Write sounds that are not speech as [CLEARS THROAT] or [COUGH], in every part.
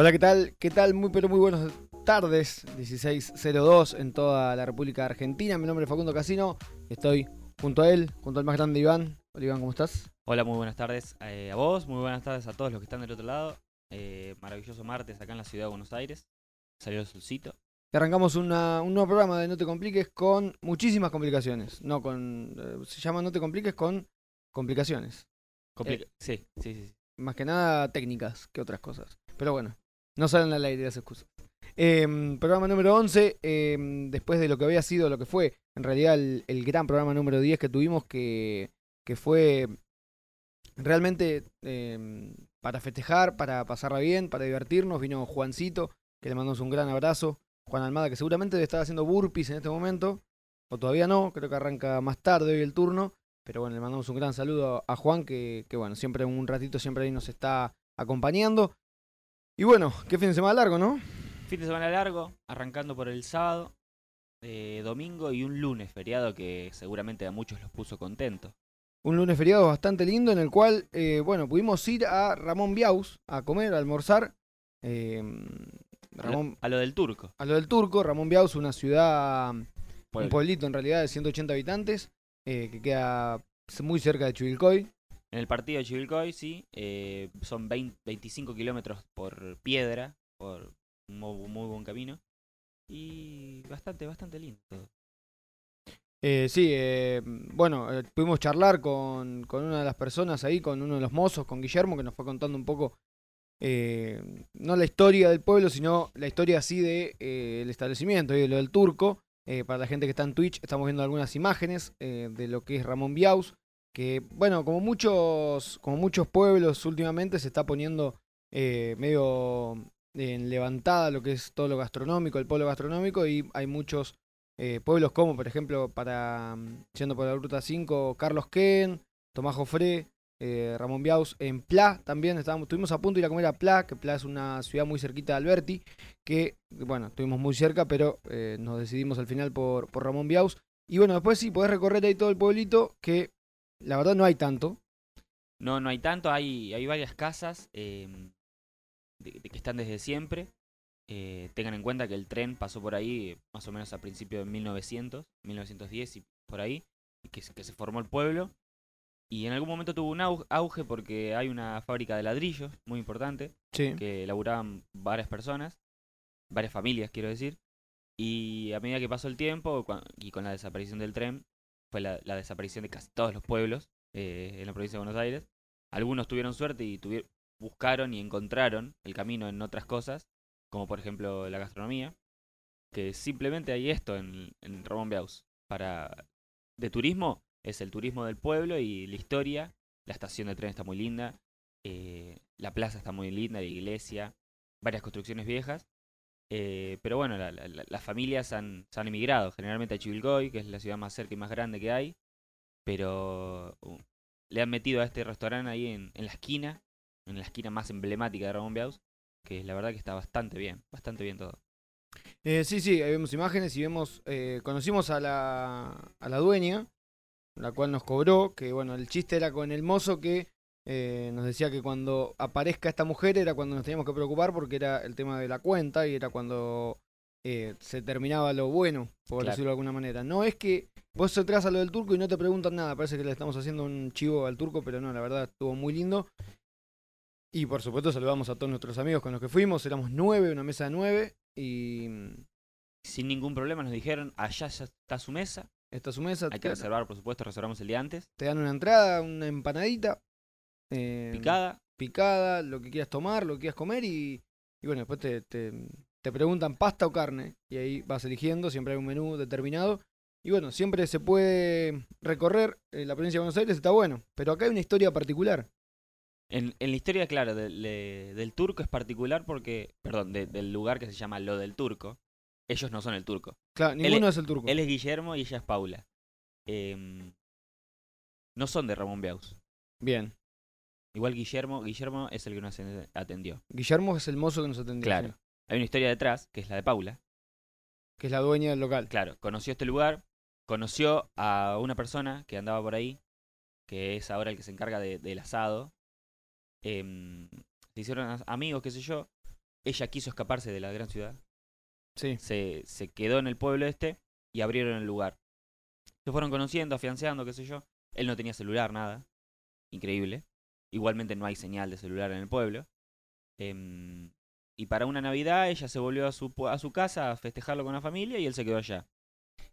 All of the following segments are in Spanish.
Hola, ¿qué tal? ¿Qué tal? Muy, pero muy buenas tardes. 16.02 en toda la República Argentina. Mi nombre es Facundo Casino. Estoy junto a él, junto al más grande Iván. Hola, Iván, ¿cómo estás? Hola, muy buenas tardes eh, a vos, muy buenas tardes a todos los que están del otro lado. Eh, maravilloso martes acá en la ciudad de Buenos Aires. Salió el solcito. Y arrancamos una- un nuevo programa de No te compliques con muchísimas complicaciones. No con. eh, se llama No te compliques con complicaciones. Complica- sí, sí, sí, sí. Más que nada técnicas que otras cosas. Pero bueno, no salen al aire las excusas. Em, programa número 11, em, después de lo que había sido, lo que fue en realidad el, el gran programa número 10 que tuvimos, que, que fue realmente em, para festejar, para pasarla bien, para divertirnos. Vino Juancito, que le mandamos un gran abrazo. Juan Almada, que seguramente debe estar haciendo burpees en este momento, o todavía no, creo que arranca más tarde hoy el turno. Pero bueno, le mandamos un gran saludo a Juan, que, que bueno, siempre un ratito siempre ahí nos está acompañando. Y bueno, qué fin de semana largo, ¿no? Fin de semana largo, arrancando por el sábado, eh, domingo y un lunes feriado que seguramente a muchos los puso contentos. Un lunes feriado bastante lindo en el cual, eh, bueno, pudimos ir a Ramón Biaus a comer, a almorzar. Eh, A lo- Ramón, a lo del turco. a lo del Turco, Ramón Biaus, una ciudad, un pueblito en realidad de 180 habitantes, eh, que queda muy cerca de Chuvilcoy. En el partido de Chivilcoy, sí, eh, son 20 25 kilómetros por piedra, por un muy, muy buen camino. Y bastante, bastante lindo todo. Eh, sí, eh, bueno, pudimos charlar con, una de las personas ahí, con uno de los mozos, con Guillermo, que nos fue contando un poco, no la historia del pueblo, sino la historia así de eh, el establecimiento y de lo del turco. Para la gente que está en Twitch, estamos viendo algunas imágenes de lo que es Ramón Biaus, que, bueno, como muchos, como muchos pueblos últimamente se está poniendo eh, medio en levantada lo que es todo lo gastronómico, el pueblo gastronómico, y hay muchos eh, pueblos como, por ejemplo, para mm, yendo por la ruta 5, Carlos Ken, Tomás Jofré, eh, Ramón Biaus, en Pla también estábamos, estuvimos a punto de ir a comer a Pla, que Pla es una ciudad muy cerquita de Alberti, que, bueno, estuvimos muy cerca, pero nos decidimos al final por, por Ramón Biaus. Y bueno, después sí, podés recorrer ahí todo el pueblito, que la verdad no hay tanto. No, no hay tanto, hay, hay varias casas eh, de- de que están desde siempre. Eh, tengan en cuenta que el tren pasó por ahí eh, más o menos a principios de 1900, 1910 y por ahí, y que, se- que se formó el pueblo. Y en algún momento tuvo un au- auge porque hay una fábrica de ladrillos muy importante Sí. que laburaban varias personas, varias familias quiero decir. Y a medida que pasó el tiempo y con la desaparición del tren, fue la, desaparición de casi todos los pueblos eh, en la provincia de Buenos Aires. Algunos tuvieron suerte y tuvi- buscaron y encontraron el camino en otras cosas, como por ejemplo la gastronomía, que simplemente hay esto en, en Ramón. Para de turismo es el turismo del pueblo y la historia. La estación de tren está muy linda, eh, la plaza está muy linda, la iglesia, varias construcciones viejas. Eh, pero bueno, la- la- la- las familias han, se han emigrado generalmente a Chivilcoy, que es la ciudad más cerca y más grande que hay. Pero uh, le han metido a este restaurante ahí en, la esquina, en la esquina más emblemática de Ramón Biaus, que la verdad que está bastante bien, bastante bien todo. Eh, sí, sí, ahí vemos imágenes y vemos, eh, conocimos a la, a la dueña, la cual nos cobró, que bueno, el chiste era con el mozo que eh, nos decía que cuando aparezca esta mujer era cuando nos teníamos que preocupar porque era el tema de la cuenta y era cuando eh, se terminaba lo bueno, por Claro. decirlo de alguna manera. No es que vos entras a lo del turco y no te preguntan nada, parece que le estamos haciendo un chivo al turco, pero no, la verdad estuvo muy lindo. Y por supuesto saludamos a todos nuestros amigos con los que fuimos, éramos nueve, una mesa de nueve, y mm, Sin ningún problema nos dijeron, allá ya está su mesa, esta es su mesa, hay que reservar, por supuesto, reservamos el día antes. te dan una entrada, una empanadita, eh, Picada, picada, lo que quieras tomar, lo que quieras comer y, y bueno, después te, te, te preguntan pasta o carne y ahí vas eligiendo, siempre hay un menú determinado. Y bueno, siempre se puede recorrer eh, la provincia de Buenos Aires, está bueno, pero acá hay una historia particular. En, en la historia, claro, del, de- del turco es particular porque, perdón, de- del lugar que se llama Lo del Turco. Ellos no son el turco. Claro, ninguno es el turco. Él es Guillermo y ella es Paula. Em, no son de Ramón Biaus. Bien, Igual Guillermo, Guillermo es el que nos atendió. Guillermo es el mozo que nos atendió, Claro. sí, Hay una historia detrás, que es la de Paula. que es la dueña del local. Claro, conoció este lugar, conoció a una persona que andaba por ahí, que es ahora el que se encarga de- del asado. Em, se hicieron amigos, qué sé yo. ella quiso escaparse de la gran ciudad. Sí. Se, se quedó en el pueblo este y abrieron el lugar. Se fueron conociendo, afianzando, qué sé yo. Él no tenía celular, nada. Increíble. Igualmente no hay señal de celular en el pueblo. Em, y para una Navidad ella se volvió a su, a su casa a festejarlo con la familia y él se quedó allá.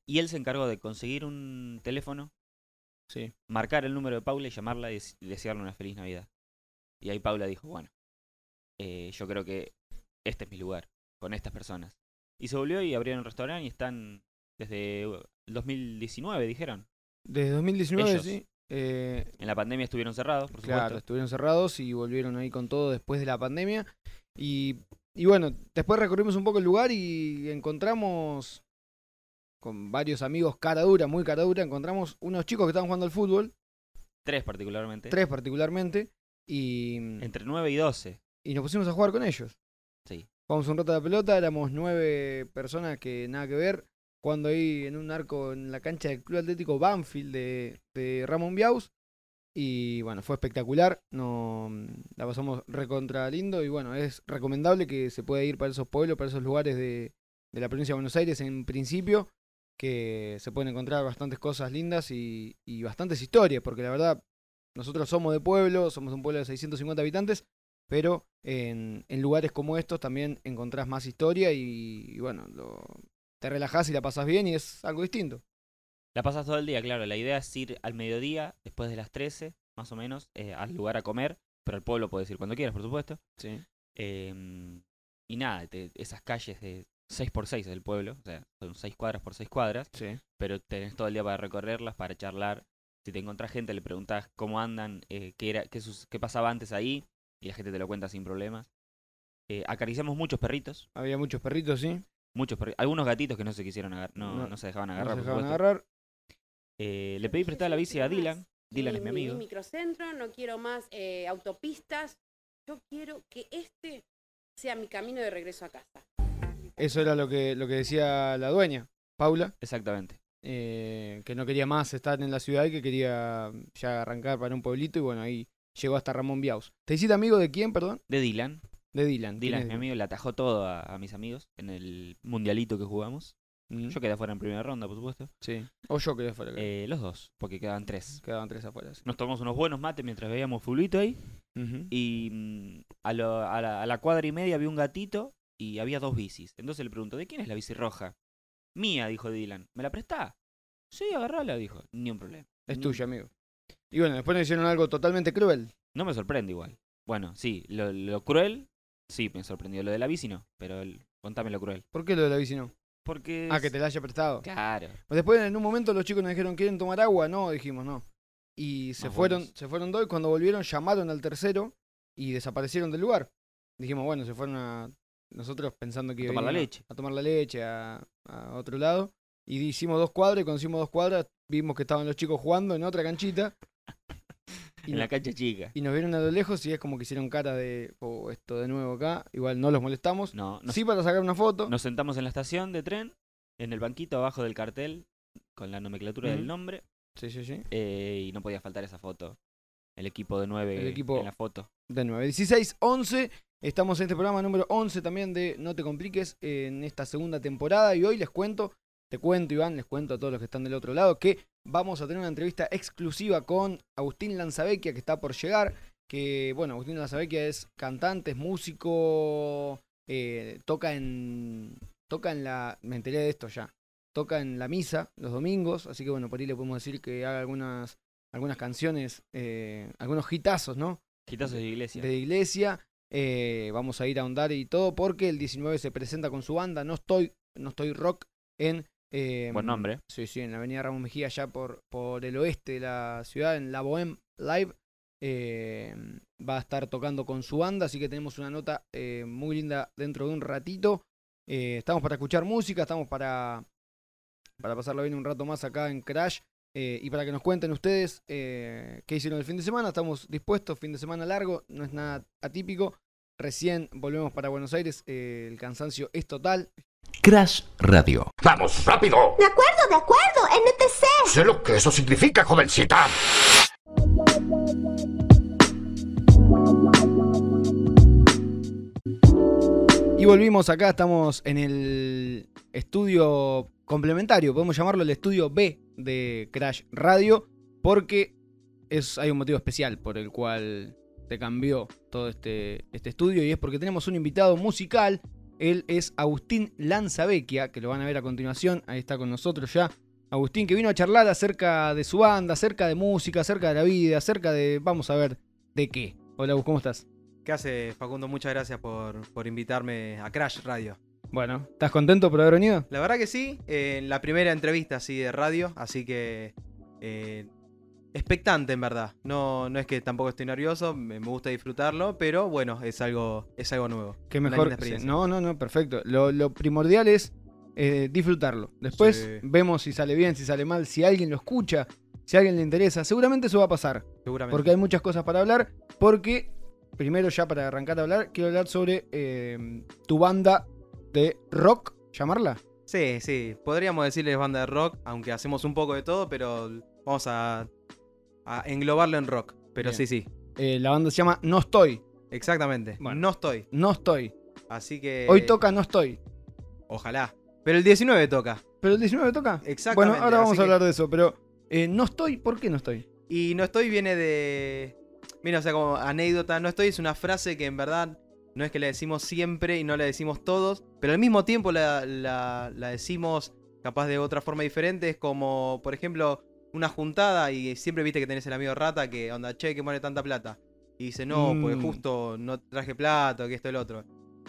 Y él se encargó de conseguir un teléfono, Sí. marcar el número de Paula y llamarla y des- y desearle una feliz Navidad. Y ahí Paula dijo, bueno, eh, yo creo que este es mi lugar, con estas personas. Y se volvió y abrieron un restaurante y están desde uh, el 2019, dijeron. Desde 2019, Ellos. sí. Eh, En la pandemia estuvieron cerrados, por Claro, supuesto. estuvieron cerrados y volvieron ahí con todo después de la pandemia. Y, y bueno, después recorrimos un poco el lugar y encontramos con varios amigos cara dura, muy cara dura, encontramos unos chicos que estaban jugando al fútbol, Tres particularmente. tres particularmente, y, Entre 9 y 12. y nos pusimos a jugar con ellos. Sí. Jugamos un rato a la pelota, éramos nueve personas que nada que ver, jugando ahí en un arco en la cancha del Club Atlético Banfield de, Ramón Biaus. Y bueno, fue espectacular, no, la pasamos recontra lindo y bueno, es recomendable que se pueda ir para esos pueblos, para esos lugares de, de la provincia de Buenos Aires en principio, que se pueden encontrar bastantes cosas lindas y, y bastantes historias, porque la verdad, nosotros somos de pueblo, somos un pueblo de 650 habitantes, pero en, en lugares como estos también encontrás más historia y, y bueno, lo- te relajás y la pasás bien y es algo distinto. La pasas todo el día, claro. La idea es ir al mediodía, después de las 13, más o menos, eh, al lugar a comer. Pero al pueblo puedes ir cuando quieras, por supuesto. Sí. Em, y nada, te- esas calles de 6x6 del pueblo, o sea, son 6 cuadras por 6 cuadras, Sí. pero tenés todo el día para recorrerlas, para charlar. Si te encontrás gente, le preguntás cómo andan, eh, qué, era, qué, sus- qué pasaba antes ahí, y la gente te lo cuenta sin problemas. Eh, acariciamos muchos perritos, Había muchos perritos, sí. Muchos algunos gatitos que no se quisieron agarrar, no, No, no se dejaban No agarrar, se dejaban agarrar. Eh, le pedí prestada la bici a Dylan. Dylan es mi amigo. Microcentro, no quiero más eh, autopistas. Yo quiero que este sea mi camino de regreso a casa. Eso era lo que, lo que decía la dueña, Paula, Exactamente. eh, que no quería más estar en la ciudad y que quería ya arrancar para un pueblito y bueno, ahí llegó hasta Ramón Biaus. ¿Te hiciste amigo de quién, perdón? De Dylan. De Dylan. Dylan es ¿Quién mi amigo, le atajó todo a, a mis amigos en el mundialito que jugamos. Mm, Yo quedé afuera en primera ronda, por supuesto. Sí. O yo quedé fuera. creo. Eh, los dos, porque quedaban tres. Quedaban tres afuera. sí. Nos tomamos unos buenos mates mientras veíamos fulbito ahí. Y mm, a, lo- a la, a la cuadra y media había un gatito y había dos bicis. Entonces le pregunto, ¿de quién es la bici roja? Mía, dijo Dylan. ¿Me la prestás? Sí, agarrala, dijo. Ni un problema. Es Ni- tuya, amigo. Y bueno, después nos hicieron algo totalmente cruel. No me sorprende igual. Bueno, sí, lo, lo cruel, sí me sorprendió. Lo de la bici no, pero el- contame lo cruel. ¿Por qué lo de la bici no? Porque... Ah, que te la haya prestado. Claro. Después en un momento los chicos nos dijeron, ¿quieren tomar agua? No, dijimos no. Y se Más fueron, se fueron dos y cuando volvieron llamaron al tercero y desaparecieron del lugar. Dijimos, bueno, se fueron a nosotros pensando que A tomar la venían leche. A tomar la leche a, a otro lado. Y hicimos dos cuadras y cuando hicimos dos cuadras vimos que estaban los chicos jugando en otra canchita. Y, En no- la cancha chica. y nos vieron a lo lejos y es como que hicieron cara de, oh, esto de nuevo acá. Igual no los molestamos. No, nos, sí para sacar una foto. nos sentamos en la estación de tren, en el banquito abajo del cartel, con la nomenclatura del nombre, Sí, sí, sí. eh, y no podía faltar esa foto. El equipo de nueve El equipo- en la foto. De 9. 16, 11. Estamos en este programa número 11 también de No te compliques en esta segunda temporada. Y hoy les cuento, te cuento Iván, les cuento a todos los que están del otro lado que vamos a tener una entrevista exclusiva con Agustín Lanzavecchia que está por llegar. Que bueno, Agustín Lanzavecchia es cantante, es músico, eh, toca en. Toca en la. Me enteré de esto ya. Toca en la misa los domingos. Así que bueno, por ahí le podemos decir que haga algunas, algunas canciones, eh, algunos hitazos, ¿no? Quitazos de iglesia. de iglesia. Eh, vamos a ir a ahondar y todo porque el 19 se presenta con su banda No Estoy, no estoy Rock en... eh, Buen nombre. Sí, sí, en la avenida Ramón Mejía, allá por, por el oeste de la ciudad, en la Bohème Live. eh, va a estar tocando con su banda, así que tenemos una nota eh, muy linda dentro de un ratito. Eh, estamos para escuchar música, estamos para, para pasarlo bien un rato más acá en Crash. eh, y para que nos cuenten ustedes qué hicieron el fin de semana, estamos dispuestos, fin de semana largo, no es nada atípico. Recién volvemos para Buenos Aires, el cansancio es total. Crash Radio. ¡Vamos, rápido! De acuerdo, de acuerdo, NTC. Sé lo que eso significa, jovencita. volvimos acá, estamos en el estudio complementario, podemos llamarlo el estudio B de Crash Radio, porque es, hay un motivo especial por el cual se cambió todo este, este estudio y es porque tenemos un invitado musical. Él es Agustín Lanzavecchia, que lo van a ver a continuación, ahí está con nosotros ya. Agustín, que vino a charlar acerca de su banda, acerca de música, acerca de la vida, acerca de, vamos a ver, de qué. Hola, Agus, ¿cómo estás? ¿Qué hace Facundo? Muchas gracias por, por invitarme a Crash Radio. Bueno, ¿estás contento por haber venido? La verdad que sí, eh, en la primera entrevista así de radio, así que eh, expectante en verdad. No, no es que tampoco estoy nervioso, me, me gusta disfrutarlo, pero bueno, es algo, es algo nuevo. Qué mejor. No, no, no, perfecto. Lo, lo primordial es eh, disfrutarlo. Después Sí. vemos si sale bien, si sale mal, si alguien lo escucha, si a alguien le interesa. Seguramente eso va a pasar. Seguramente. Porque hay muchas cosas para hablar. Porque, primero ya para arrancar a hablar, quiero hablar sobre eh, tu banda de rock, llamarla. Sí, sí, podríamos decirles banda de rock, aunque hacemos un poco de todo, pero vamos a, a englobarlo en rock. Pero Bien. sí, sí, Eh, la banda se llama No Estoy. exactamente. Bueno. No estoy. No Estoy. Así que... Hoy toca No Estoy. Ojalá. Pero el 19 toca. ¿Pero el 19 toca? Exactamente. Bueno, ahora vamos así a que- hablar de eso. Pero eh, No Estoy, ¿por qué No Estoy? Y no estoy viene de. Mira, o sea, como anécdota, no estoy es una frase que en verdad no es que la decimos siempre y no la decimos todos, pero al mismo tiempo la, la- la decimos capaz de otra forma diferente. Es como, por ejemplo, una juntada y siempre viste que tenés el amigo rata que onda, che, que pone tanta plata. Y dice, no, pues Mm. justo no traje plata, que esto y lo otro.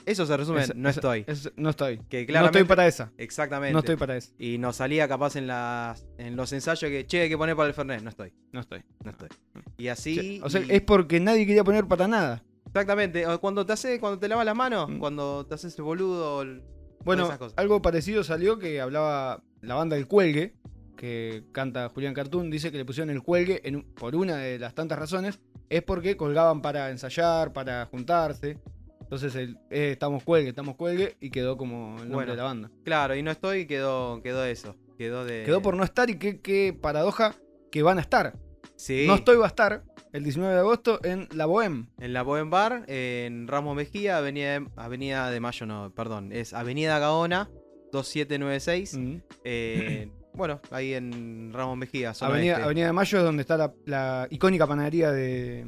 Eso se resume, Es- no es- estoy. es- no estoy. que No estoy para esa. Exactamente. No estoy para eso. Y nos salía capaz en las en los ensayos que, che, hay que poner para el Fernet. No estoy, No estoy. no estoy. Y así. Sí, o sea, y- es porque nadie quería poner para nada. Exactamente, cuando te hace, cuando te lavas las manos, Mm. cuando te haces el boludo. el- Bueno, esas cosas. algo parecido salió que hablaba la banda El Cuelgue, que canta Julián Cartoon, dice que le pusieron el cuelgue en por una de las tantas razones, es porque colgaban para ensayar, para juntarse. Entonces el, eh, estamos cuelgue, estamos cuelgue y quedó como el nombre Bueno. de la banda. Claro, y no estoy, quedó, quedó eso. Quedó de. Quedó por no estar y qué, qué paradoja que van a estar. Sí. No estoy va a estar el 19 de agosto en La Bohème. En la Bohem Bar, en Ramos Mejía, Avenida de, Avenida de Mayo, no, perdón. Es Avenida Gaona, 2796. Mm. eh, bueno, ahí en Ramos Mejía, Avenida, este. Avenida de Mayo es donde está la, la icónica panadería de,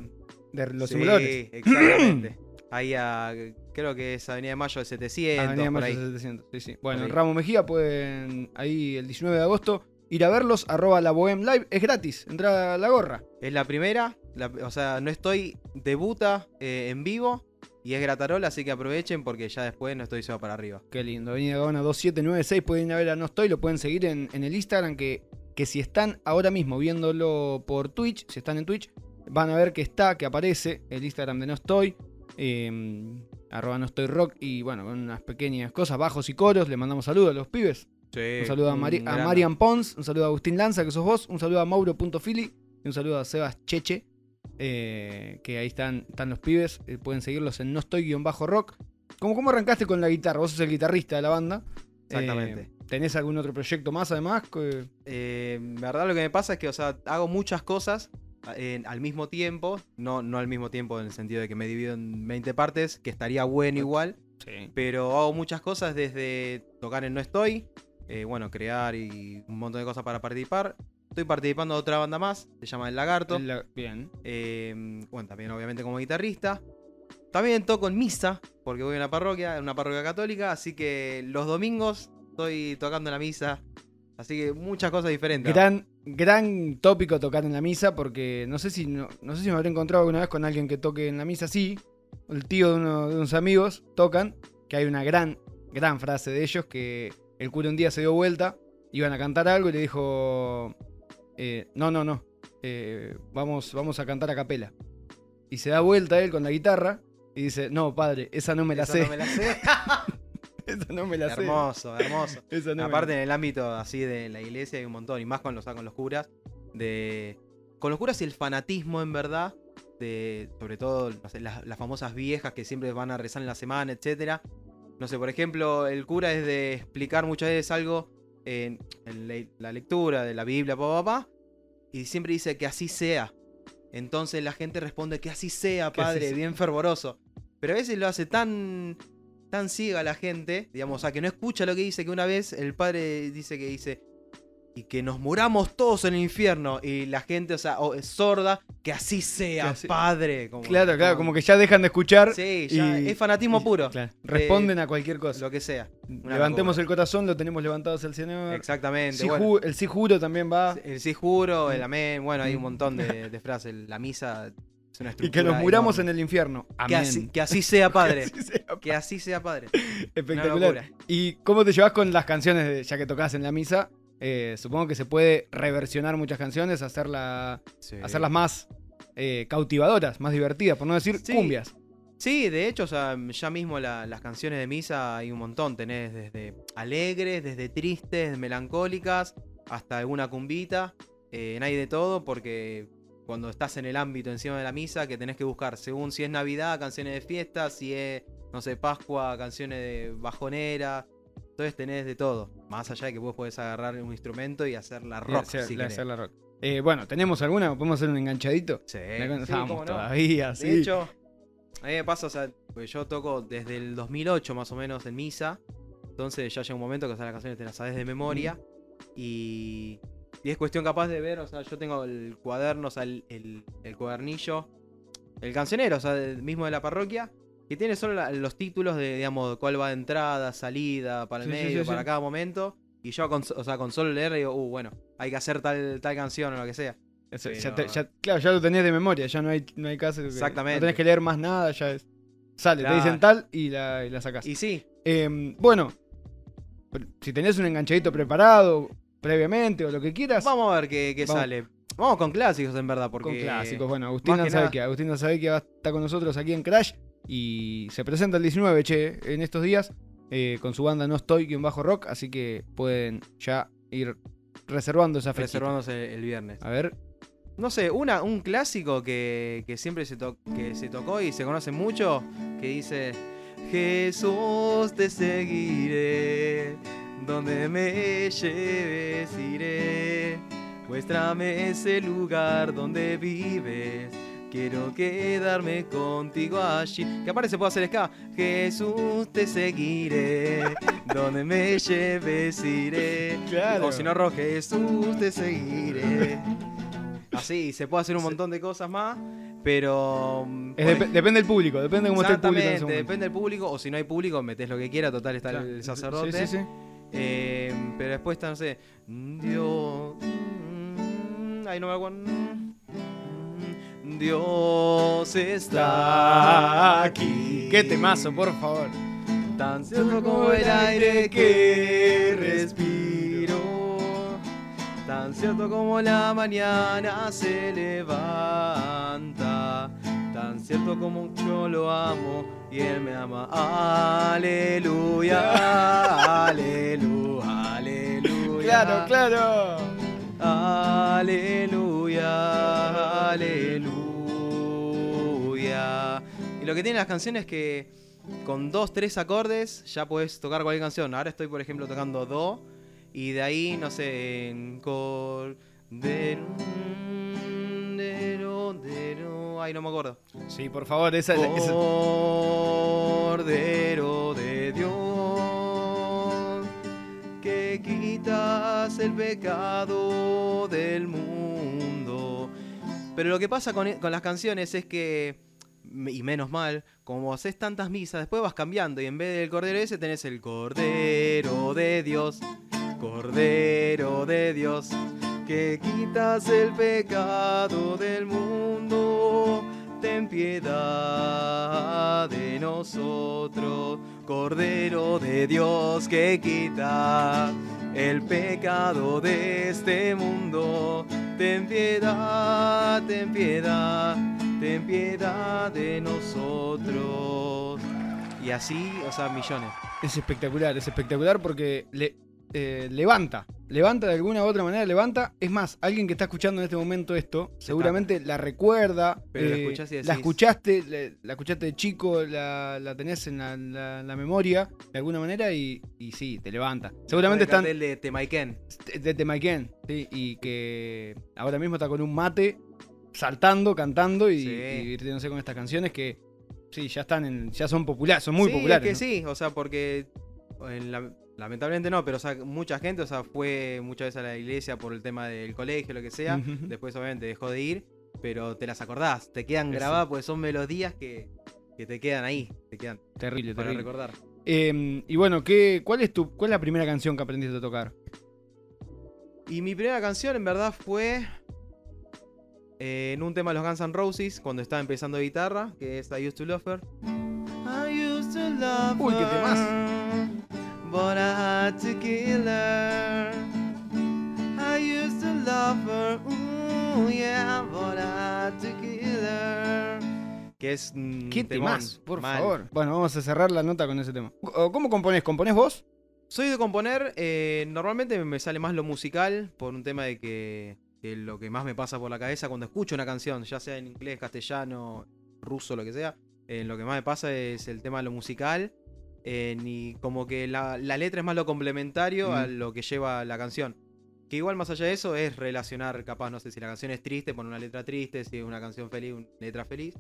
de los Sí, simuladores. [CLEARS THROAT] exactamente. ahí a, creo que es Avenida de Mayo de 700, Avenida por Mayo ahí. 700, sí, sí. Bueno, en. Ramos Mejía pueden, ahí el 19 de agosto, ir a verlos, arroba la Bohem Live, es gratis, entra a la gorra. Es la primera, la- o sea, no estoy debuta eh, en vivo y es gratarola, así que aprovechen porque ya después no estoy solo para arriba. Qué lindo, Avenida Gaona 2796, pueden ir a ver a No Estoy, lo pueden seguir en, en el Instagram, que, que si están ahora mismo viéndolo por Twitch, si están en Twitch, van a ver que está, que aparece el Instagram de No Estoy, eh, arroba No Estoy Rock, y bueno, con unas pequeñas cosas, bajos y coros, le mandamos saludos a los pibes. Un saludo a, Mari- a Marian Pons, un saludo a Agustín Lanza, que sos vos, un saludo a Mauro.fili y un saludo a Sebas Cheche, eh, que ahí están, están los pibes, eh, pueden seguirlos en No Estoy-Rock. ¿Cómo, ¿Cómo arrancaste con la guitarra? Vos sos el guitarrista de la banda. Exactamente. Eh, ¿Tenés algún otro proyecto más además? En verdad lo que me pasa es que, o sea, hago muchas cosas al mismo tiempo, no, no al mismo tiempo en el sentido de que me divido en 20 partes, que estaría bueno igual, pero hago muchas cosas desde tocar en No Estoy, bueno, crear y un montón de cosas para participar. Estoy participando de otra banda más, se llama El Lagarto. La- bien. Eh, bueno, también obviamente como guitarrista. También toco en misa, porque voy a una parroquia, en una parroquia católica, así que los domingos estoy tocando en la misa. Así que muchas cosas diferentes. Gran, gran tópico tocar en la misa, porque no sé si no, no sé si me habré encontrado alguna vez con alguien que toque en la misa, sí. El tío de uno de unos amigos tocan, que hay una gran, gran frase de ellos, que el cura un día se dio vuelta, iban a cantar algo y le dijo, eh, no, no, no, eh, vamos, vamos a cantar a capela. Y se da vuelta él con la guitarra y dice, no, padre, esa no me la Esa sé. no me la sé. [LAUGHS] esa no me la sé. hermoso, hermoso. [LAUGHS] No Aparte en el ámbito así de la iglesia hay un montón, y más con los, con los curas, de... Con los curas y el fanatismo en verdad, de sobre todo las, las famosas viejas que siempre van a rezar en la semana, etcétera. No sé, por ejemplo, el cura es de explicar muchas veces algo en, la lectura de la Biblia, papá, papá, y siempre dice que así sea. Entonces la gente responde que así sea, así padre, sea. bien fervoroso. Pero a veces lo hace tan tan ciega la gente, digamos, o sea, que no escucha lo que dice, que una vez el padre dice que dice, y que nos muramos todos en el infierno, y la gente, o sea, o es sorda, que así sea, Que así- padre. Como, Claro, claro, como que ya dejan de escuchar. Sí, ya y- es fanatismo y- puro. claro, responden a cualquier cosa. Lo que sea. Levantemos locura. el corazón, lo tenemos levantado hacia el Señor. Exactamente. Sí bueno. ju- el sí juro también va. El sí juro, el amén, bueno, hay un montón de, [LAUGHS] de frases. La misa es una estructura. Y que nos muramos enorme. en el infierno. Que Amén. así, que así sea, [LAUGHS] padre. Que así sea. que así sea, padre. [LAUGHS] Espectacular. ¿Y cómo te llevas con las canciones, de- ya que tocas en la misa? Eh, supongo que se puede reversionar muchas canciones, hacerla, Sí. hacerlas más eh, cautivadoras, más divertidas, por no decir Sí. cumbias. Sí, de hecho, o sea, ya mismo la- las canciones de misa hay un montón. Tenés desde alegres, desde tristes, melancólicas, hasta alguna cumbita. Eh, hay de todo porque cuando estás en el ámbito encima de la misa, que tenés que buscar, según si es Navidad, canciones de fiesta, si es, no sé, Pascua, canciones de bajonera. Entonces tenés de todo. Más allá de que vos podés agarrar un instrumento y hacer la rock. hacer- si la- hacer la rock. Eh, bueno, ¿tenemos alguna? ¿Podemos hacer un enganchadito? Sí, No sí, no. todavía, sí. De hecho, a mí me pasa, o sea, pues yo toco desde el 2008 más o menos en misa. Entonces ya llega un momento que o sea, las canciones te las sabes de memoria. Y, y es cuestión capaz de ver, o sea, yo tengo el cuaderno, o sea, el, el- el cuadernillo, el cancionero, o sea, el mismo de la parroquia. Que tiene solo la- los títulos de, digamos, cuál va de entrada, salida, para el Sí, medio, sí, para cada momento. Y yo, con, o sea, con solo leer, digo, uh, bueno, hay que hacer tal, tal canción o lo que sea. Eso, Sí, ya no. te- ya- claro, ya lo tenés de memoria, ya no hay, no hay caso. que- Exactamente. No tenés que leer más nada, ya es. Sale, Claro. te dicen tal y la, y la sacás. Y sí, Em, bueno, si tenés un enganchadito preparado previamente o lo que quieras, Vamos a ver qué, qué Vamos. sale. Vamos con clásicos, en verdad, porque... con clásicos. Bueno, Agustín más que nada- Lanzabequia. Agustín Lanzabequia va a estar con nosotros aquí en Crash y se presenta el 19, che, en estos días eh, con su banda No Estoy, guion bajo rock, así que pueden ya ir reservando esa fecha. Reservándose el viernes. A ver, No sé, una, un clásico que, que siempre se, to- que se tocó y se conoce mucho, que dice, Jesús te seguiré, donde me lleves iré, muéstrame ese lugar donde vives. Quiero quedarme contigo allí. Que aparte se puede hacer ska. Jesús te seguiré. Donde me lleves iré. Claro. O si no, Ro, Jesús te seguiré. Así, se puede hacer un montón de cosas más. Pero. mm, es depende del público, depende de cómo esté el público. Exactamente, depende del público. O si no hay público, metes lo que quiera. Total, está Claro. el sacerdote. Sí, sí, sí. Eh, pero después está, no sé. Dios. mm, Ahí no me acuerdo. Dios está aquí. Qué temazo, por favor. Tan cierto como el aire que respiro. Tan cierto como la mañana se levanta. Tan cierto como yo lo amo y él me ama. Aleluya. Aleluya. Aleluya. Claro, claro. Aleluya, aleluya. Y lo que tienen las canciones es que con dos, tres acordes ya puedes tocar cualquier canción. Ahora estoy, por ejemplo, tocando Do y de ahí, no sé, en cordero, dero, dero, ay, no me acuerdo. Sí, por favor, esa es. esa- Cordero de Dios, que quitas el pecado del mundo. Pero lo que pasa con, con las canciones es que, y menos mal, como haces tantas misas, después vas cambiando y en vez del cordero ese tenés el Cordero de Dios, Cordero de Dios, que quitas el pecado del mundo. Ten piedad de nosotros, Cordero de Dios que quita el pecado de este mundo. Ten piedad, ten piedad, ten piedad de nosotros. Y así, o sea, millones. Es espectacular, es espectacular porque le, eh, levanta, levanta de alguna u otra manera, levanta. Es más, alguien que está escuchando en este momento esto, seguramente la recuerda. Pero la eh, escuchás y la escuchaste, la escuchaste de chico, la, la tenés en la, memoria de alguna manera y, y sí, te levanta. Seguramente El están cartel de Temaiken. de Temaiken, sí, y que ahora mismo está con un mate saltando, cantando y, Sí. y divirtiéndose con estas canciones que Sí, ya están en, ya son populares, son muy sí, es populares. que ¿no? sí, o sea, porque en la- lamentablemente no, pero o sea, mucha gente, o sea, fue muchas veces a la iglesia por el tema del colegio, lo que sea. Después obviamente dejó de ir, pero te las acordás, te quedan grabadas porque son melodías que, que te quedan ahí, te quedan Terrible, para terrible. recordar. Eh, y bueno, ¿qué, cuál, es tu, ¿cuál es la primera canción que aprendiste a tocar? Y mi primera canción en verdad fue eh, en un tema de los Guns N' Roses cuando estaba empezando guitarra, que es I Used to Love Her. I used to love Uy, qué her, temazo. But I had to kill her. I used to love her. Ooh, yeah, but I had to kill her. Que es un ¿Qué temón? Por mal. favor. Bueno, vamos a cerrar la nota con ese tema. ¿Cómo componés? ¿Componés vos? Soy de componer, eh, normalmente me sale más lo musical por un tema de que, que lo que más me pasa por la cabeza cuando escucho una canción, ya sea en inglés, castellano, ruso, lo que sea, eh, lo que más me pasa es el tema de lo musical eh, y como que la, la letra es más lo complementario a lo que lleva la canción. Que igual más allá de eso es relacionar, capaz, no sé si la canción es triste, poner una letra triste, si es una canción feliz, una letra feliz.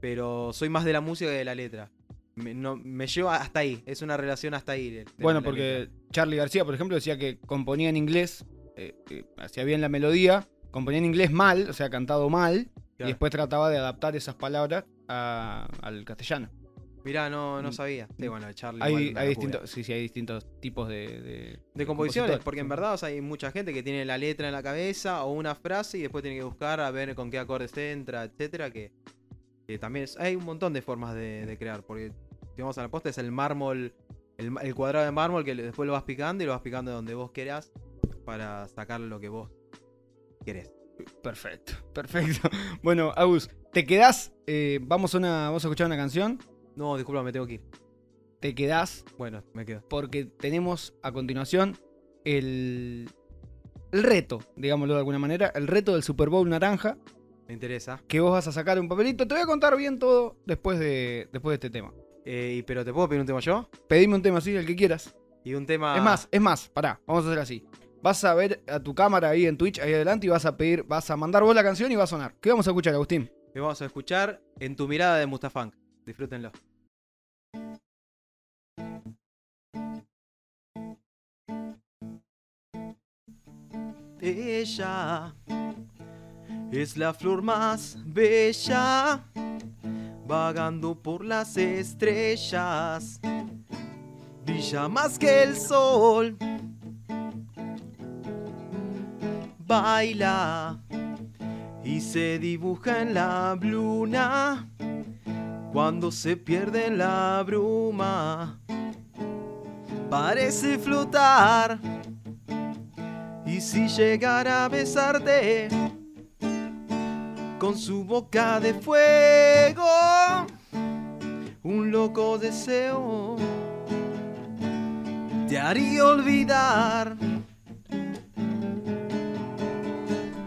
Pero soy más de la música que de la letra. Me, no, me lleva hasta ahí, es una relación hasta ahí. Bueno, porque letra. Charlie García, por ejemplo, decía que componía en inglés, eh, eh, hacía bien la melodía, componía en inglés mal, o sea, cantado mal, y después trataba de adaptar esas palabras a- al castellano. Mirá, no, no Mm. sabía. Sí, bueno, Charlie. Hay, distintos, sí, sí, hay distintos tipos de, de, De composiciones, porque en verdad o sea, hay mucha gente que tiene la letra en la cabeza o una frase y después tiene que buscar a ver con qué acordes entra, etcétera. Que, que también es- hay un montón de formas de, de crear. Porque si vamos a la posta, es el mármol, el, el cuadrado de mármol que después lo vas picando y lo vas picando donde vos quieras para sacar lo que vos querés. Perfecto, perfecto. [LAUGHS] Bueno, Agus, ¿te quedás? eh, vamos, a una, vamos a escuchar una canción. No, disculpa, me tengo que ir. Te quedás Bueno, me quedo. porque tenemos a continuación el, el reto, digámoslo de alguna manera, el reto del Super Bowl naranja, Me interesa. que vos vas a sacar un papelito. Te voy a contar bien todo después de, después de este tema. Eh, pero ¿te puedo pedir un tema yo? Pedime un tema así, el que quieras. Y un tema. Es más, es más, pará, vamos a hacer así. Vas a ver a tu cámara ahí en Twitch, ahí adelante, y vas a pedir, vas a mandar vos la canción y va a sonar. ¿Qué vamos a escuchar, Agustín? que vamos a escuchar en tu mirada de Mustafunk. Disfrútenlo. Ella es la flor más bella, vagando por las estrellas, brilla más que el sol, baila y se dibuja en la luna cuando se pierde la bruma. Parece flotar y si llegara a besarte con su boca de fuego, un loco deseo te haría olvidar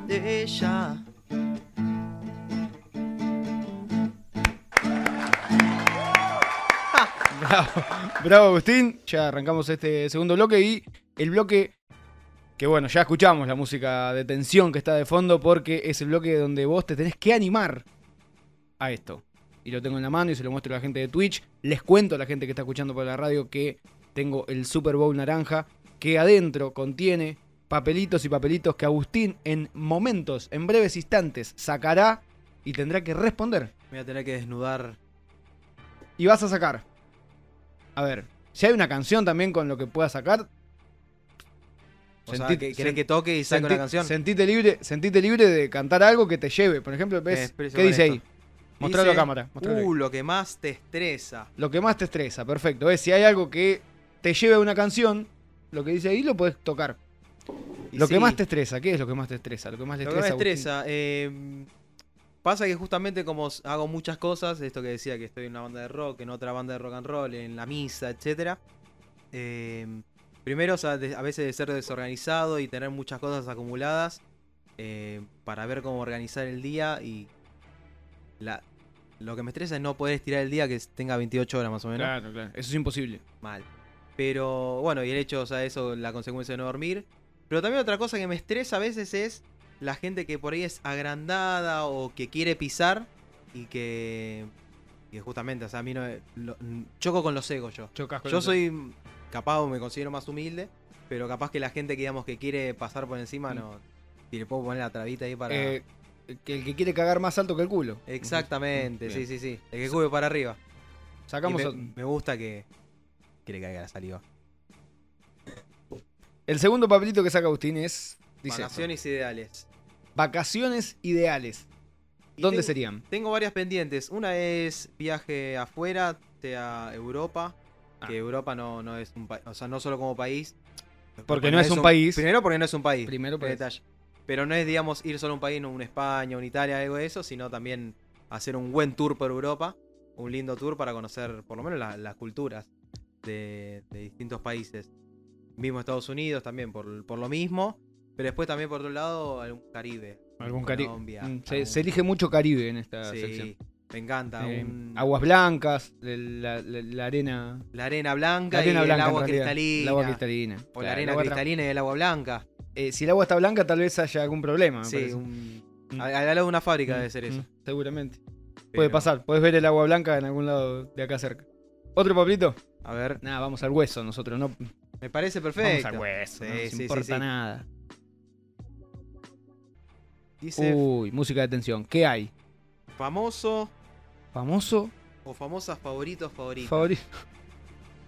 de ella. Bravo, bravo Agustín. Ya arrancamos este segundo bloque y el bloque que bueno, ya escuchamos la música de tensión que está de fondo porque es el bloque donde vos te tenés que animar a esto. Y lo tengo en la mano y se lo muestro a la gente de Twitch. Les cuento a la gente que está escuchando por la radio que tengo el Super Bowl naranja que adentro contiene papelitos y papelitos que Agustín en momentos, en breves instantes, sacará y tendrá que responder. Me voy a tener que desnudar. Y vas a sacar. A ver, si hay una canción también con lo que puedas sacar. O sea, que querés que toque y saque sentí- una canción. Sentite libre, sentite libre de cantar algo que te lleve. Por ejemplo, ves, ¿qué dice esto. ahí? Mostralo a cámara. ahí. Uh, lo que más te estresa. Lo que más te estresa, perfecto. Es si hay algo que te lleve a una canción, lo que dice ahí lo puedes tocar. Y lo que más te estresa, ¿qué es lo que más te estresa? Lo que más le Lo que estresa. Agustín. estresa. eh, pasa que justamente como hago muchas cosas, esto que decía que estoy en una banda de rock, en otra banda de rock and roll, en la misa, etcétera. eh, primero, o sea, de- a veces de ser desorganizado y tener muchas cosas acumuladas eh, para ver cómo organizar el día y la, lo que me estresa es no poder estirar el día que tenga 28 horas más o menos. Claro, claro. Eso es imposible. Mal. Pero bueno, y el hecho, o sea, eso, la consecuencia de no dormir. Pero también otra cosa que me estresa a veces es la gente que por ahí es agrandada o que quiere pisar y que y justamente, o sea, a mí no. lo- choco con los egos yo. Chocas con Yo soy capaz, me considero más humilde, pero capaz que la gente que digamos que quiere pasar por encima, Mm. no. Si le puedo poner la trabita ahí para. Eh, que el que quiere cagar más alto que el culo. Exactamente, Bien. sí, sí, sí. El que cube para arriba. Y Sacamos me, a- me gusta que, que le caiga la saliva. el segundo papelito que saca Agustín es dice ideales. Vacaciones ideales. ¿Dónde tengo- serían? Tengo varias pendientes. Una es viaje afuera, sea Europa. Ah. Que Europa no, no es un país. O sea, no solo como país. Porque no es un país. Primero porque no es un país. Primero detalle. Pero no es, digamos, ir solo a un país, no una España, una Italia, algo de eso, sino también hacer un buen tour por Europa. Un lindo tour para conocer por lo menos la- las culturas de, de distintos países. Mismo Estados Unidos también por, por lo mismo. Pero después también por otro lado algún Caribe. algún Caribe. Colombia, Mm, Se, algún- se elige mucho Caribe en esta Sí, sección. me encanta. Eh, un- Aguas blancas, la, la- la arena. La arena blanca La arena y blanca. el agua cristalina. El agua cristalina. O Claro, la arena cristalina y el agua blanca. Eh, si el agua está blanca, tal vez haya algún problema. Sí, un... Mm. al al lado de una fábrica Mm, debe ser eso. mm, seguramente. Pero- Puede pasar. Puedes ver el agua blanca en algún lado de acá cerca. ¿Otro papelito? A ver, Nada, vamos al hueso nosotros. No, me parece perfecto. vamos al hueso. Sí, no nos sí, sí, importa nada. Dice Uy, música de tensión. ¿Qué hay? famoso ¿Famoso? o famosas favoritos favoritos. ¿Favorito?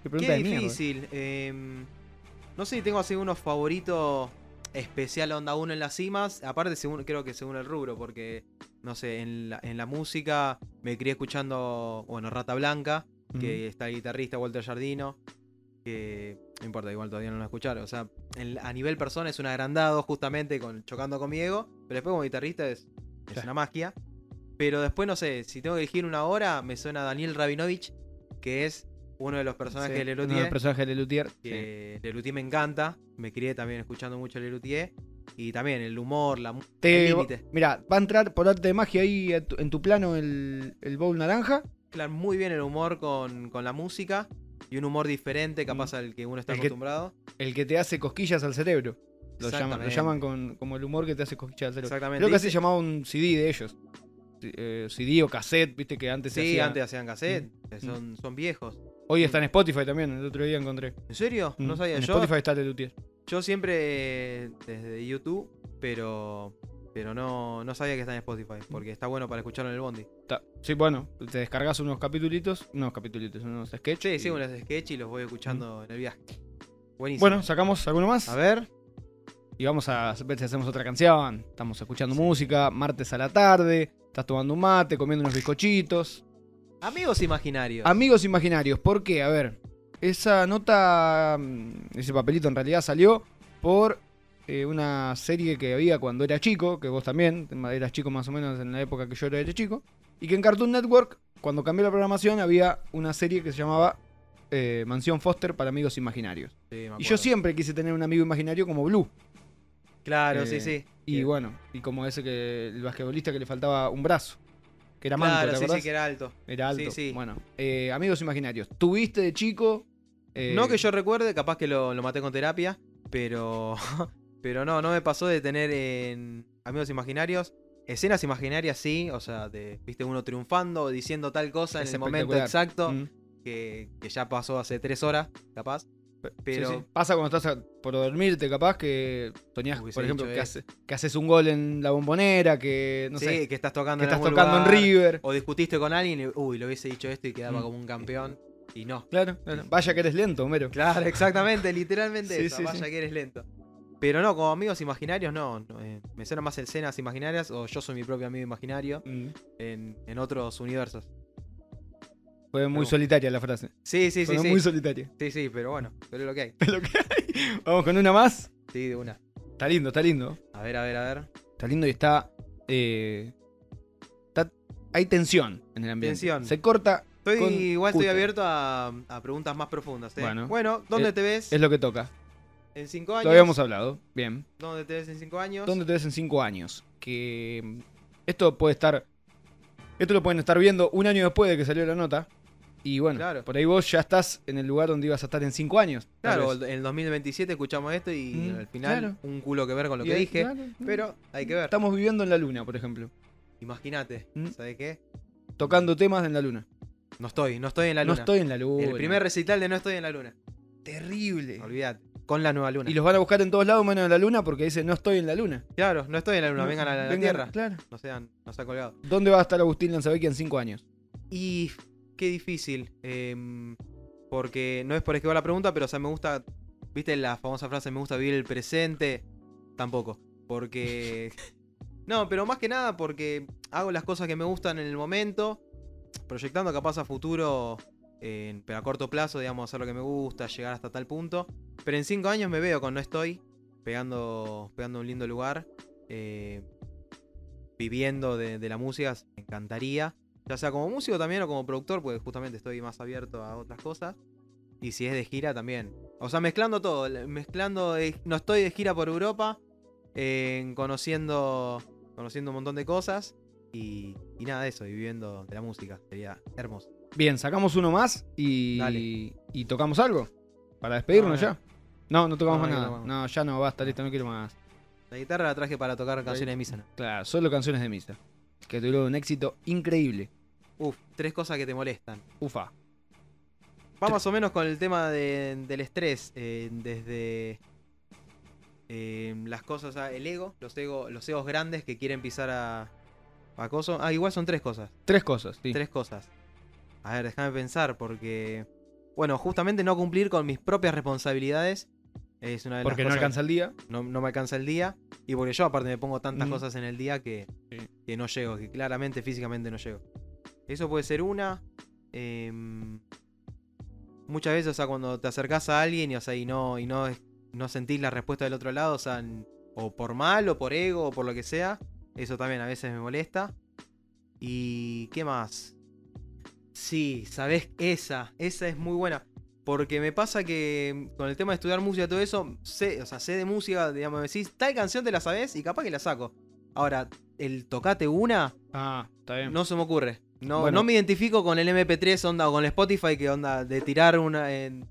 Qué pregunta Qué de mierda. difícil. em, no sé si tengo así unos favoritos especial onda uno en las cimas. Aparte, según, creo que según el rubro, porque, no sé, en la, en la música me crié escuchando, bueno, Rata Blanca, que está el guitarrista Walter Jardino, que no importa, igual todavía no lo escucharon. O sea, en- a nivel persona es un agrandado justamente con, chocando con mi ego, pero después como guitarrista es, es Claro. una magia. Pero después, no sé, si tengo que elegir una hora, me suena Daniel Rabinovich, que es uno de los personajes Sí, de uno de los Lelutier. personajes de Lelutier. sí. Que Lelutier me encanta, me crié también escuchando mucho Lelutier. Y también el humor, la límite. Mira, va a entrar por arte de magia ahí tu- en tu plano el, el bowl naranja. Mezclan muy bien el humor con, con la música. Y un humor diferente, capaz al que uno está Mm. Que- acostumbrado. El que te hace cosquillas al cerebro. Lo llaman, lo llaman con, como el humor que te hace cosquillas al cerebro. Exactamente. Creo que así Dice- llamaba un CD de ellos. Eh, CD o cassette, viste que antes se Sí, hacía. antes hacían cassette, Mm. son, son viejos. Hoy está en Spotify también, el otro día encontré. ¿En serio? No Mm, sabía. En Yo, Spotify está Lelutier. yo siempre desde YouTube, pero pero no, no sabía que está en Spotify, porque está bueno para escucharlo en el bondi. Sí, bueno, te descargas unos capitulitos, unos capitulitos, unos sketches. Sí, sí, y- unos sketch y los voy escuchando en el viaje. Buenísimo. Bueno, sacamos alguno más. a ver. Y vamos a ver si hacemos otra canción. Estamos escuchando música, martes a la tarde. Estás tomando un mate, comiendo unos bizcochitos. Amigos imaginarios. Amigos imaginarios, ¿por qué? A ver, esa nota, mm, ese papelito en realidad salió por eh, una serie que había cuando era chico, que vos también eras chico más o menos en la época que yo era chico, y que en Cartoon Network, cuando cambió la programación, había una serie que se llamaba eh, Mansión Foster para amigos imaginarios. Sí, Y yo siempre quise tener un amigo imaginario como Blue. Claro, Eh, sí, sí. Y Sí. bueno, y como ese que el basquetbolista que le faltaba un brazo. Que era manco, Claro, ¿te sí, sí, que era alto. Era alto. Sí, sí. Bueno, eh, amigos imaginarios. ¿Tuviste de chico? No que yo recuerde, capaz que lo, lo maté con terapia, pero. [LAUGHS] Pero no, no me pasó de tener en amigos imaginarios. Escenas imaginarias sí, o sea, de, viste uno triunfando o diciendo tal cosa en el momento exacto, mm, que, que ya pasó hace tres horas, capaz. Pero sí, sí. Pasa cuando estás a- por dormirte, capaz, que soñás, por ejemplo, que, eso. hace- que haces un gol en la bombonera, que no sí, sé, que estás tocando que en estás tocando en River. O discutiste con alguien y, uy, lo hubiese dicho esto y quedaba Mm. como un campeón. Y no. Claro, claro. Vaya que eres lento, Homero. Claro, exactamente, literalmente [LAUGHS] eso. vaya que eres lento. Pero no, como amigos imaginarios, no. no, eh, me suena más escenas imaginarias o yo soy mi propio amigo imaginario Mm, en, en otros universos. Fue muy Pero- solitaria la frase. Sí, sí, sí, Fue sí. muy solitaria. Sí, sí, pero bueno, pero es lo que hay. [LAUGHS] Lo que hay. Vamos con una más. Sí, de una. Está lindo, está lindo. A ver, a ver, a ver. Está lindo y está. eh, está- hay tensión en el ambiente. Tensión. Se corta, Estoy, igual estoy abierto a, a preguntas más profundas. ¿eh? Bueno. ¿dónde Eh, te ves es lo que toca. En cinco años? Lo habíamos hablado. Bien. ¿Dónde te ves en cinco años? ¿Dónde te ves en cinco años? Que mm, esto puede estar. Esto lo pueden estar viendo un año después de que salió la nota. Y bueno, Claro. por ahí vos ya estás en el lugar donde ibas a estar en cinco años. Claro, en el 2027 escuchamos esto y Mm, al final claro. un culo que ver con lo Y que dije. claro, Pero hay que ver. Estamos viviendo en la luna, por ejemplo. Imagínate, Mm. ¿sabes qué? Tocando temas en la luna. No estoy, no estoy en la No luna. estoy en la luna. El primer recital de No estoy en la luna. Terrible. Olvídate. Con la nueva luna. Y los van a buscar en todos lados menos en la luna porque dice no estoy en la luna. Claro, no estoy en la luna, No, vengan a la, la vengan- Tierra. Claro. No sean, no se ha colgado. ¿Dónde va a estar Agustín Lanzavecchia en cinco años? Y qué difícil. em, porque no es por esquivar la pregunta, pero o sea, me gusta. ¿Viste la famosa frase me gusta vivir el presente? Tampoco. Porque. [LAUGHS] no, pero más que nada porque hago las cosas que me gustan en el momento. Proyectando capaz a futuro. Pero a corto plazo, digamos, hacer lo que me gusta, llegar hasta tal punto. Pero en cinco años me veo con No Estoy. Pegando, pegando un lindo lugar. eh, viviendo de, la música. Me encantaría ya sea como músico también o como productor, porque justamente estoy más abierto a otras cosas. Y si es de gira también. O sea, mezclando todo, mezclando, no estoy de gira por Europa, conociendo, conociendo un montón de cosas y, y nada de eso, viviendo de la música, sería hermoso. Bien, sacamos uno más y, Dale. y tocamos algo. Para despedirnos No, ya. No, no tocamos No, más no, nada. no, No, ya no, basta, listo, no quiero más. La guitarra la traje para tocar canciones de misa. ¿no? Claro, solo canciones de misa. Que tuvieron un éxito increíble. Uf, tres cosas que te molestan. Ufa. Va más o menos con el tema de- del estrés, eh, desde eh, las cosas, ah, el ego, los, ego, los egos grandes que quieren pisar a, a coso. Ah, igual son tres cosas. Tres cosas, sí. Tres cosas. A ver, déjame pensar, porque. Bueno, justamente no cumplir con mis propias responsabilidades es una de Porque las no cosas. alcanza el día. no, no me alcanza el día. Y porque yo, aparte, me pongo tantas Ujú. cosas en el día que, Sí. que no llego, que claramente físicamente no llego. Eso puede ser una. em, muchas veces, o sea, cuando te acercás a alguien y, o sea, y no, y no, no sentís la respuesta del otro lado, o sea, o por mal, o por ego, o por lo que sea, eso también a veces me molesta. ¿Y qué más? Sí, ¿sabés? Esa, esa es muy buena. Porque me pasa que con el tema de estudiar música y todo eso, sé, o sea, sé de música, digamos, me decís, tal canción te la sabés y capaz que la saco. Ahora, el tocate una, Ah, está bien. no se me ocurre. No, Bueno. no me identifico con el MP3 onda o con el Spotify que onda de tirar una. de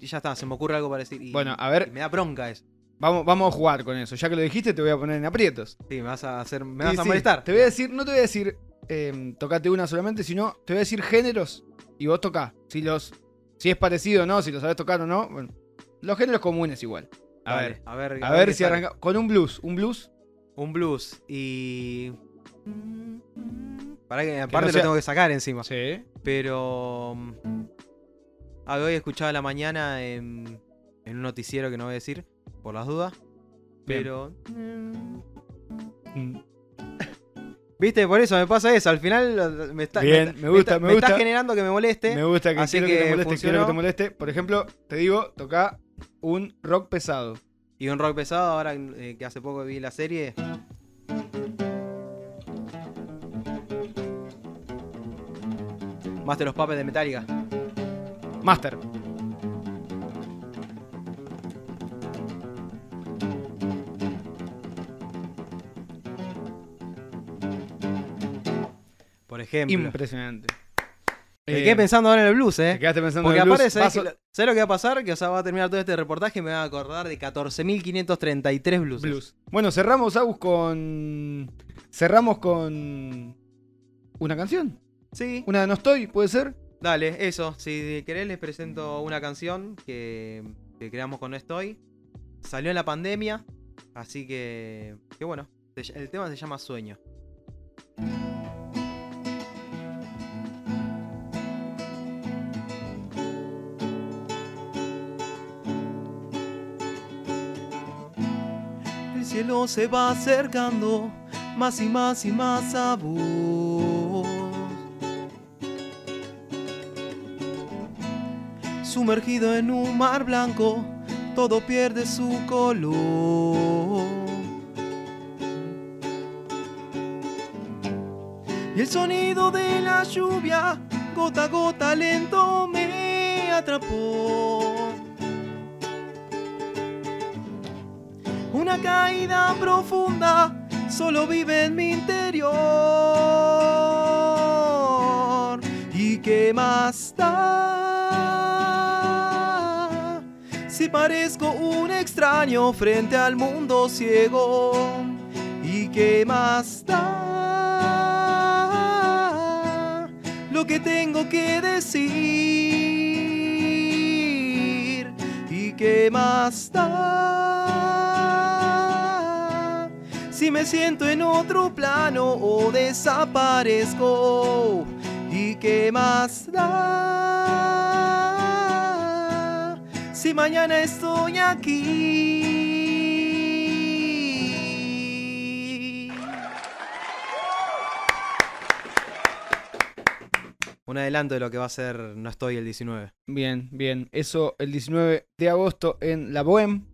ya está, se me ocurre algo para decir. y- Bueno, a ver. y me da bronca eso. Vamos, vamos a jugar con eso. Ya que lo dijiste, te voy a poner en aprietos. Sí, me vas a hacer. Me Sí, vas a sí, molestar. Te voy a decir, no te voy a decir em, tocate una solamente, sino te voy a decir géneros y vos tocá. Si los. Si es parecido o no, si lo sabes tocar o no. Bueno, los géneros comunes igual. A Dale, ver. a ver. A ver si sale. arranca. Con un blues. Un blues. Un blues y. Para que aparte no sea- lo tengo que sacar encima. Sí. Pero. mm, ah, hoy escuchaba la mañana en, en un noticiero que no voy a decir, por las dudas. Pero. Viste, por eso me pasa eso. Al final me está, Bien, me gusta, me gusta. está generando que me moleste. Me gusta que así quiero que, que te moleste, funcionó. quiero que te moleste. Por ejemplo, te digo, toca un rock pesado. Y un rock pesado, ahora eh, que hace poco vi la serie. Master los Puppets de Metallica. Master. Por ejemplo. Impresionante. Me Eh, quedé pensando ahora en el blues, eh. Te quedaste pensando Porque en el blues. aparte, ¿sabes, lo- ¿sabes lo que va a pasar? Que o sea, va a terminar todo este reportaje y me va a acordar de 14.533 blues. Blues. Bueno, cerramos, Agus, con. Cerramos con. Una canción. Sí, Una de No Estoy, ¿puede ser? dale, eso. Si querés les presento una canción que, que creamos con No Estoy. Salió en la pandemia, así que... Que bueno, el tema se llama Sueño. Cielo se va acercando más y más y más a vos. Sumergido en un mar blanco, todo pierde su color. Y el sonido de la lluvia, gota a gota lento, me atrapó. Una caída profunda solo vive en mi interior. ¿Y qué más da? Si parezco un extraño frente al mundo ciego. ¿Y qué más da? Lo que tengo que decir. ¿Y qué más da? Me siento en otro plano o desaparezco. ¿Y qué más da? Si mañana estoy aquí. Un adelanto de lo que va a ser No estoy el 19. Bien, bien. Eso el 19 de agosto en La Bohème,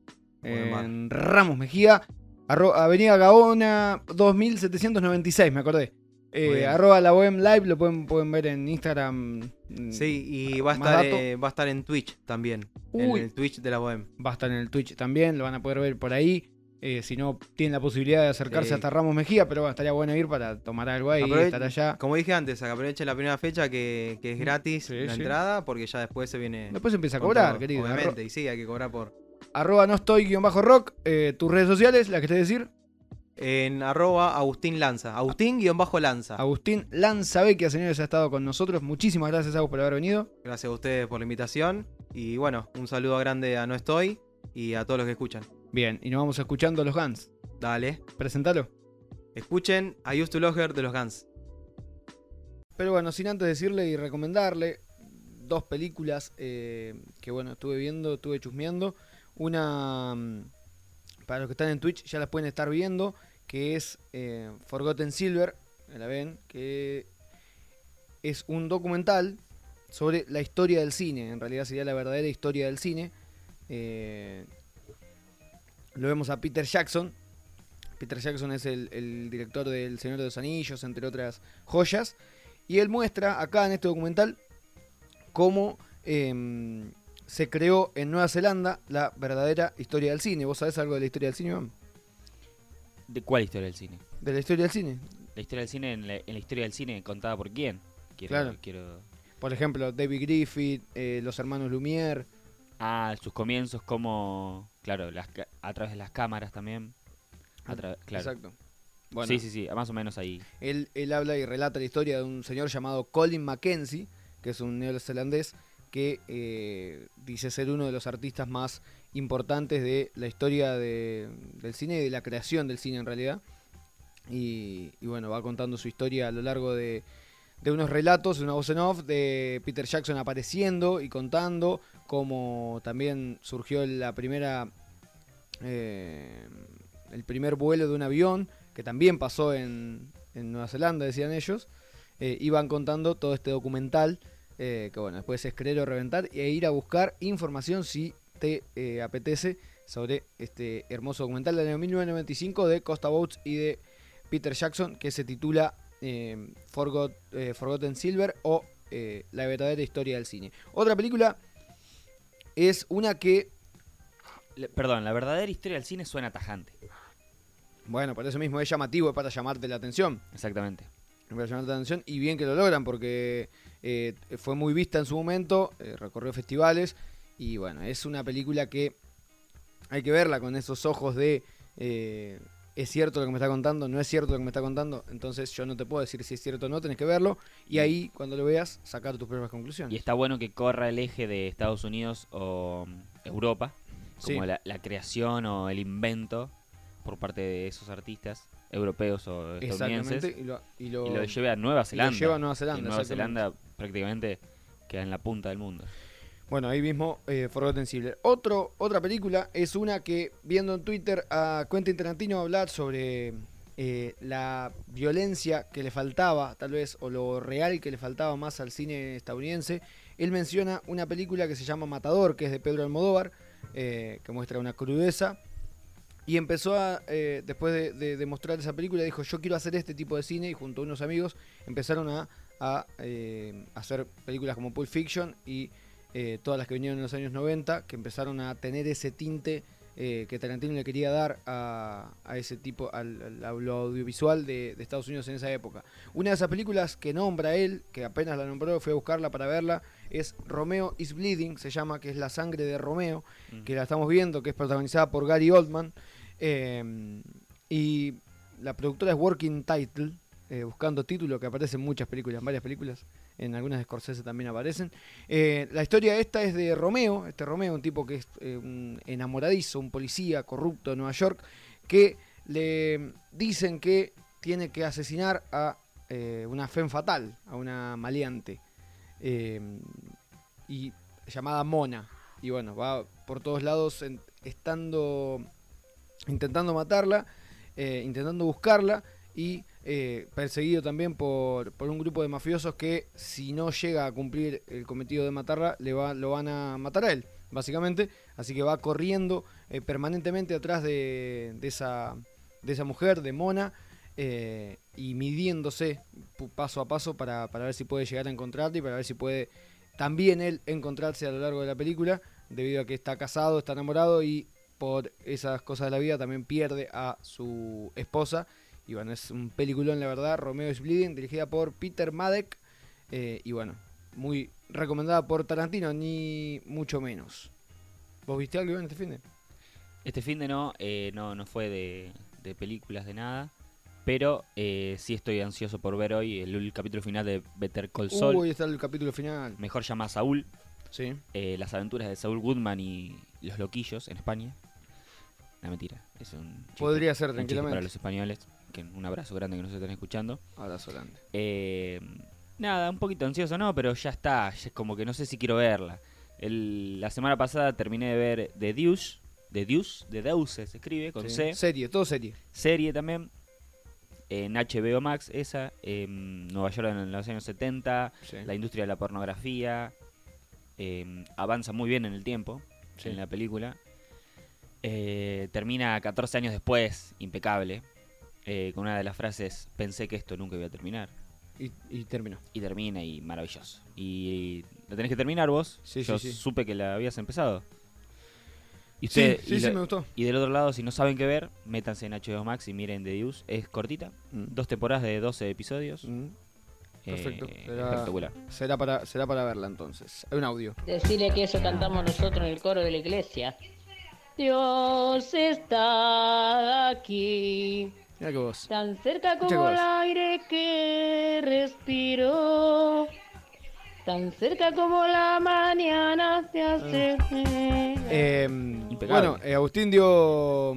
en Ramos Mejía, arro- Avenida Gaona 2796, me acordé. Eh, arroba La Bohème Live, lo pueden, pueden ver en Instagram. mm, Sí, y va a, Más estar, dato. eh, va a estar en Twitch también. En Uy. el Twitch de la Bohem. Va a estar en el Twitch también, lo van a poder ver por ahí. Eh, si no, tienen la posibilidad de acercarse Sí. hasta Ramos Mejía, pero bueno, estaría bueno ir para tomar algo ahí, Aprove- estar allá. Como dije antes, aprovechen la primera fecha que, que es gratis Sí, la sí. entrada, porque ya después se viene. Después empieza a cobrar, todo, querido. Obviamente, y sí, hay que cobrar por. Arroba no estoy guion bajo rock, eh, tus redes sociales, la que te decir. En arroba Agustín Lanza. Agustín-Lanza. Agustín Lanzavecchia, señores, ha estado con nosotros. Muchísimas gracias, Agus, por haber venido. Gracias a ustedes por la invitación. Y bueno, un saludo grande a No Estoy y a todos los que escuchan. Bien, y nos vamos escuchando los Guns. Dale. Presentalo. Escuchen a Used to Her de los Guns. Pero bueno, sin antes decirle y recomendarle dos películas eh, que bueno, estuve viendo, estuve chusmeando. Una, mm, para los que están en Twitch ya las pueden estar viendo, que es eh, Forgotten Silver, la ven, que es un documental sobre la historia del cine, en realidad sería la verdadera historia del cine. Eh, lo vemos a Peter Jackson. Peter Jackson es el, el director del Señor de los Anillos, entre otras joyas. Y él muestra acá en este documental cómo em, se creó en Nueva Zelanda la verdadera historia del cine. ¿Vos sabés algo de la historia del cine, Iván? ¿De cuál historia del cine? De la historia del cine. La historia del cine en la, en la historia del cine contada por quién? Quiero, Claro. quiero. Por ejemplo, David Griffith, eh, los hermanos Lumière. Ah, sus comienzos como. Claro, las, a través de las cámaras también. A tra- claro. Exacto. Bueno, Sí, sí, sí, más o menos ahí. Él, él habla y relata la historia de un señor llamado Colin Mackenzie, que es un neozelandés que eh, dice ser uno de los artistas más importantes de la historia de- del cine y de la creación del cine en realidad. Y, bueno, va contando su historia a lo largo de, de unos relatos, una voz en off de Peter Jackson apareciendo y contando cómo también surgió la primera eh, el primer vuelo de un avión que también pasó en, en Nueva Zelanda, decían ellos. Eh, iban contando todo este documental eh, que bueno, después es creer o reventar e ir a buscar información si te eh, apetece sobre este hermoso documental del año 1995 de Costa Boats y de Peter Jackson que se titula eh, Forgot- eh, Forgotten Silver o eh, La verdadera historia del cine. Otra película es una que, Le- perdón, la verdadera historia del cine suena tajante. bueno, por eso mismo es llamativo, es para llamarte la atención. Exactamente. Para llamar la atención y bien que lo logran porque eh, fue muy vista en su momento, eh, recorrió festivales y bueno, es una película que hay que verla con esos ojos de eh, es cierto lo que me está contando, no es cierto lo que me está contando, entonces yo no te puedo decir si es cierto o no, tenés que verlo y ahí cuando lo veas sacar tus propias conclusiones. Y está bueno que corra el eje de Estados Unidos o mm, Europa, como Sí. la, la creación o el invento por parte de esos artistas europeos o estadounidenses. Y lo, y lo- Y lo lleva a Nueva Zelanda. lleva a Nueva Zelanda, Y Nueva. Zelanda prácticamente queda en la punta del mundo. Bueno, ahí mismo eh, Forgotten Silver. Otro, otra película es una que, viendo en Twitter a Quentin Tarantino hablar sobre eh, la violencia que le faltaba, tal vez, o lo real que le faltaba más al cine estadounidense, él menciona una película que se llama Matador, que es de Pedro Almodóvar, eh, que muestra una crudeza. Y empezó a, eh, después de, de- de mostrar esa película, dijo, yo quiero hacer este tipo de cine, y junto a unos amigos empezaron a, a, eh, hacer películas como Pulp Fiction y eh, todas las que vinieron en los años 90, que empezaron a tener ese tinte eh, que Tarantino le quería dar a, a ese tipo, al, al- a lo audiovisual de, de Estados Unidos en esa época. Una de esas películas que nombra él, que apenas la nombró, fui a buscarla para verla, es Romeo is Bleeding, se llama, que es la sangre de Romeo, que la estamos viendo, que es protagonizada por Gary Oldman. Eh, y la productora es Working Title, eh, buscando título, que aparece en muchas películas, en varias películas. En algunas de Scorsese también aparecen. Eh, la historia esta es de Romeo, este Romeo, un tipo que es eh, un enamoradizo, un policía corrupto de Nueva York, que le dicen que tiene que asesinar a una femme fatal, a una maleante, eh, y llamada Mona. Y bueno, va por todos lados estando intentando matarla, eh, intentando buscarla y eh, perseguido también por, por un grupo de mafiosos que si no llega a cumplir el cometido de matarla, le va, lo van a matar a él, básicamente. Así que va corriendo eh, permanentemente atrás de, de esa, de esa mujer, de Mona, eh, y midiéndose paso a paso para, para ver si puede llegar a encontrarla y para ver si puede también él encontrarse a lo largo de la película, debido a que está casado, está enamorado y por esas cosas de la vida también pierde a su esposa. Y bueno, es un peliculón, la verdad. Romeo is Bleeding, dirigida por Peter Madek. eh, y bueno, muy recomendada por Tarantino, ni mucho menos. ¿Vos viste algo en este fin de? Este fin de no, eh, no, no fue de, de películas de nada. Pero eh, sí estoy ansioso por ver hoy el, ul- capítulo final de Better Call Saul. Uy, está el capítulo final. Mejor llama Saúl. Sí. eh, las aventuras de Saúl Goodman y los loquillos en España. No, mentira. Es un chiste- Podría ser un para los españoles. Que un abrazo grande que nos están escuchando. Abrazo grande. Eh, nada, un poquito ansioso, no, pero ya está. ya es como que no sé si quiero verla. El- la semana pasada terminé de ver The Deuce. The Deuce, The Deuce se escribe con Sí. C. Serie, todo serie. Serie también. En HBO Max, esa. En Nueva York en los años 70. Sí. La industria de la pornografía. eh, avanza muy bien en el tiempo. Sí. En la película. Eh, termina 14 años después, impecable. eh, con una de las frases: Pensé que esto nunca iba a terminar. Y, y terminó. Y termina y maravilloso. Y la tenés que terminar vos. Sí, Yo sí, sí. supe que la habías empezado. Y, Sí, usted- sí, y sí, la- me gustó. y del otro lado, si no saben qué ver, métanse en HBO Max y miren The Deuce. Es cortita. Mm. Dos temporadas de 12 episodios. Mm, Perfecto. Eh, Será- espectacular. Será para, será para verla entonces. Hay un audio. Decirle que eso cantamos nosotros en el coro de la iglesia. Dios está aquí, Mira que vos. tan cerca como el aire que respiro, tan cerca como la mañana se hace. Eh, Impecable. bueno, eh, Agustín dio,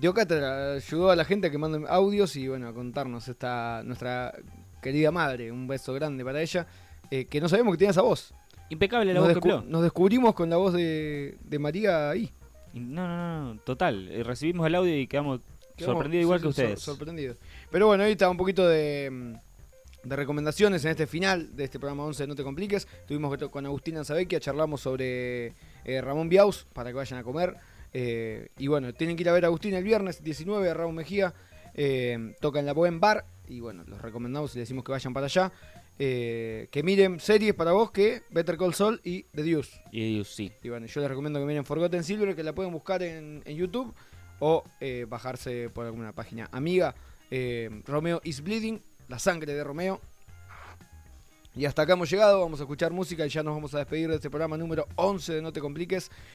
dio cátedra, ayudó a la gente a que manden audios y bueno, a contarnos esta nuestra querida madre. Un beso grande para ella. eh, que no sabíamos que tenía esa voz. Impecable la Nos, voz que nos descubrimos con la voz de, de María ahí. No, no, no, total. Eh, recibimos el audio y quedamos, Quedamos sorprendidos igual que ustedes. sorprendidos. Pero bueno, ahí está un poquito de, mm, de recomendaciones en este final de este programa 11 de No Te Compliques. Tuvimos con Agustina Sabecchia, charlamos sobre eh, Ramón Biaus para que vayan a comer. Eh, y bueno, tienen que ir a ver a Agustín el viernes 19 a Ramón Mejía. Eh, toca en la Buen Bar. Y bueno, los recomendamos y les decimos que vayan para allá. Eh, que miren series para vos que Better Call Saul y The Deuce. Y Deuce, sí. Y bueno, yo les recomiendo que miren Forgotten Silver, que la pueden buscar en, en YouTube o eh, bajarse por alguna página amiga. Eh, Romeo is Bleeding, la sangre de Romeo. Y hasta acá hemos llegado, vamos a escuchar música y ya nos vamos a despedir de este programa número 11 de No Te Compliques.